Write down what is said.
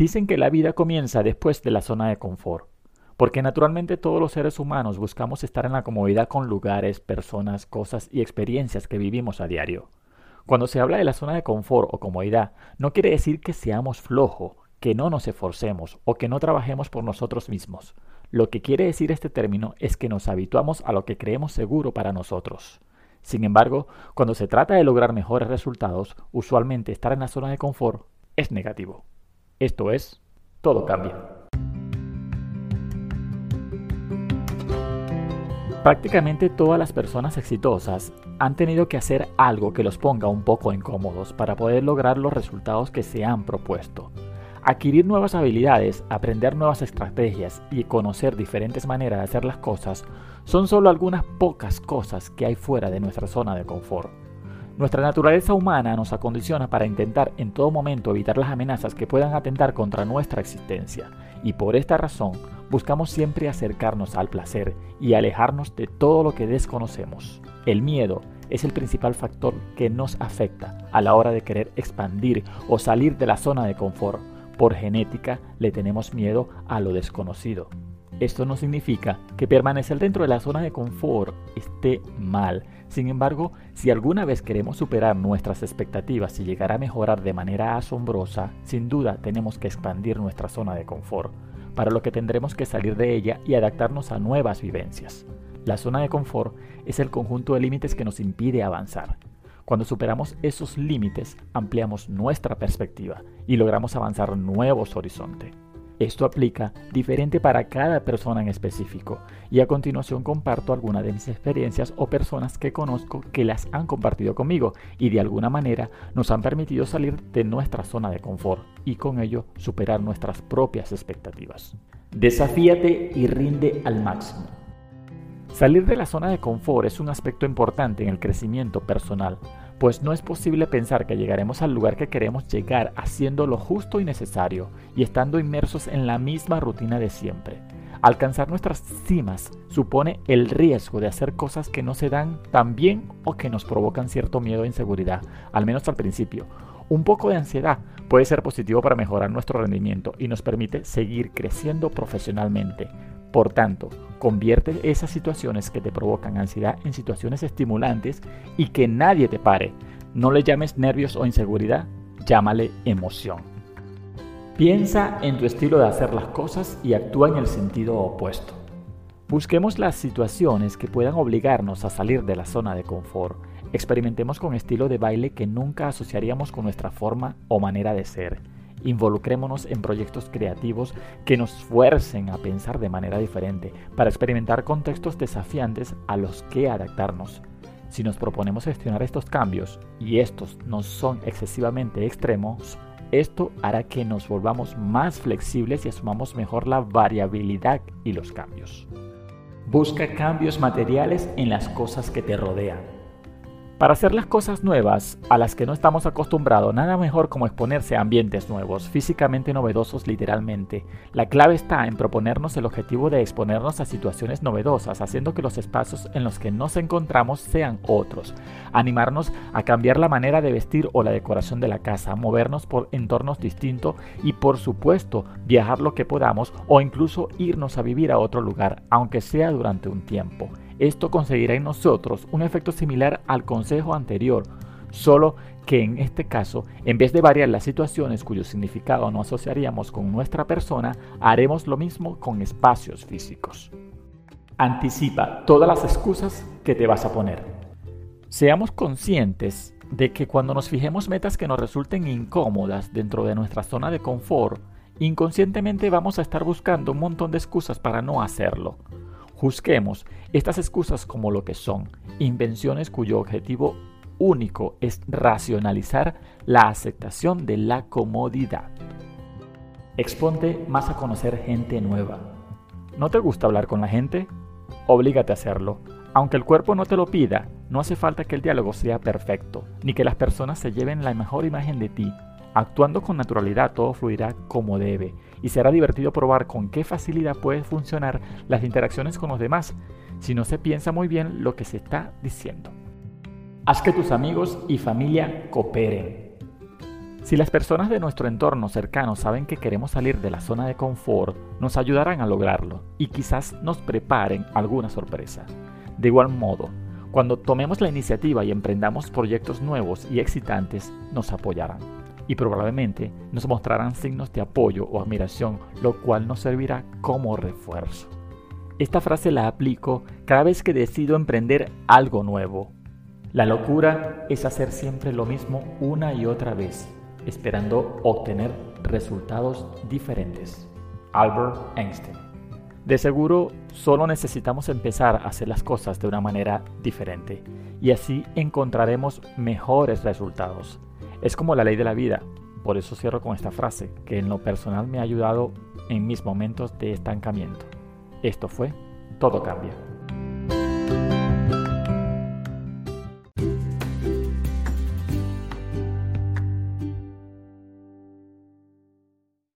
Dicen que la vida comienza después de la zona de confort, porque naturalmente todos los seres humanos buscamos estar en la comodidad con lugares, personas, cosas y experiencias que vivimos a diario. Cuando se habla de la zona de confort o comodidad, no quiere decir que seamos flojos, que no nos esforcemos o que no trabajemos por nosotros mismos. Lo que quiere decir este término es que nos habituamos a lo que creemos seguro para nosotros. Sin embargo, cuando se trata de lograr mejores resultados, usualmente estar en la zona de confort es negativo. Esto es, todo cambia. Prácticamente todas las personas exitosas han tenido que hacer algo que los ponga un poco incómodos para poder lograr los resultados que se han propuesto. Adquirir nuevas habilidades, aprender nuevas estrategias y conocer diferentes maneras de hacer las cosas son solo algunas pocas cosas que hay fuera de nuestra zona de confort. Nuestra naturaleza humana nos acondiciona para intentar en todo momento evitar las amenazas que puedan atentar contra nuestra existencia, y por esta razón buscamos siempre acercarnos al placer y alejarnos de todo lo que desconocemos. El miedo es el principal factor que nos afecta a la hora de querer expandir o salir de la zona de confort por genética le tenemos miedo a lo desconocido. Esto no significa que permanecer dentro de la zona de confort esté mal. Sin embargo, si alguna vez queremos superar nuestras expectativas y llegar a mejorar de manera asombrosa, sin duda tenemos que expandir nuestra zona de confort, para lo que tendremos que salir de ella y adaptarnos a nuevas vivencias. La zona de confort es el conjunto de límites que nos impide avanzar. Cuando superamos esos límites, ampliamos nuestra perspectiva y logramos avanzar nuevos horizontes. Esto aplica diferente para cada persona en específico y a continuación comparto algunas de mis experiencias o personas que conozco que las han compartido conmigo y de alguna manera nos han permitido salir de nuestra zona de confort y con ello superar nuestras propias expectativas. Desafíate y rinde al máximo. Salir de la zona de confort es un aspecto importante en el crecimiento personal, pues no es posible pensar que llegaremos al lugar que queremos llegar haciendo lo justo y necesario y estando inmersos en la misma rutina de siempre. Alcanzar nuestras cimas supone el riesgo de hacer cosas que no se dan tan bien o que nos provocan cierto miedo e inseguridad, al menos al principio. Un poco de ansiedad puede ser positivo para mejorar nuestro rendimiento y nos permite seguir creciendo profesionalmente. Por tanto, Convierte esas situaciones que te provocan ansiedad en situaciones estimulantes y que nadie te pare. No le llames nervios o inseguridad, llámale emoción. Piensa en tu estilo de hacer las cosas y actúa en el sentido opuesto. Busquemos las situaciones que puedan obligarnos a salir de la zona de confort. Experimentemos con estilo de baile que nunca asociaríamos con nuestra forma o manera de ser Involucrémonos en proyectos creativos que nos fuercen a pensar de manera diferente para experimentar contextos desafiantes a los que adaptarnos. Si nos proponemos gestionar estos cambios y estos no son excesivamente extremos, esto hará que nos volvamos más flexibles y asumamos mejor la variabilidad y los cambios. Busca cambios materiales en las cosas que te rodean. Para hacer las cosas nuevas a las que no estamos acostumbrados, nada mejor como exponerse a ambientes nuevos, físicamente novedosos literalmente. La clave está en proponernos el objetivo de exponernos a situaciones novedosas, haciendo que los espacios en los que nos encontramos sean otros. Animarnos a cambiar la manera de vestir o la decoración de la casa, movernos por entornos distintos y por supuesto viajar lo que podamos o incluso irnos a vivir a otro lugar, aunque sea durante un tiempo. Esto conseguirá en nosotros un efecto similar al consejo anterior, solo que en este caso, en vez de variar las situaciones cuyo significado no asociaríamos con nuestra persona, haremos lo mismo con espacios físicos. Anticipa todas las excusas que te vas a poner. Seamos conscientes de que cuando nos fijemos metas que nos resulten incómodas dentro de nuestra zona de confort, inconscientemente vamos a estar buscando un montón de excusas para no hacerlo. Juzguemos estas excusas como lo que son, invenciones cuyo objetivo único es racionalizar la aceptación de la comodidad. Exponte más a conocer gente nueva. ¿No te gusta hablar con la gente? Oblígate a hacerlo. Aunque el cuerpo no te lo pida, no hace falta que el diálogo sea perfecto, ni que las personas se lleven la mejor imagen de ti. Actuando con naturalidad todo fluirá como debe y será divertido probar con qué facilidad pueden funcionar las interacciones con los demás si no se piensa muy bien lo que se está diciendo. Haz que tus amigos y familia cooperen. Si las personas de nuestro entorno cercano saben que queremos salir de la zona de confort, nos ayudarán a lograrlo y quizás nos preparen alguna sorpresa. De igual modo, cuando tomemos la iniciativa y emprendamos proyectos nuevos y excitantes, nos apoyarán y probablemente nos mostrarán signos de apoyo o admiración, lo cual nos servirá como refuerzo. Esta frase la aplico cada vez que decido emprender algo nuevo. La locura es hacer siempre lo mismo una y otra vez, esperando obtener resultados diferentes. Albert Einstein. De seguro, solo necesitamos empezar a hacer las cosas de una manera diferente y así encontraremos mejores resultados. Es como la ley de la vida. Por eso cierro con esta frase, que en lo personal me ha ayudado en mis momentos de estancamiento. Esto fue Todo Cambia.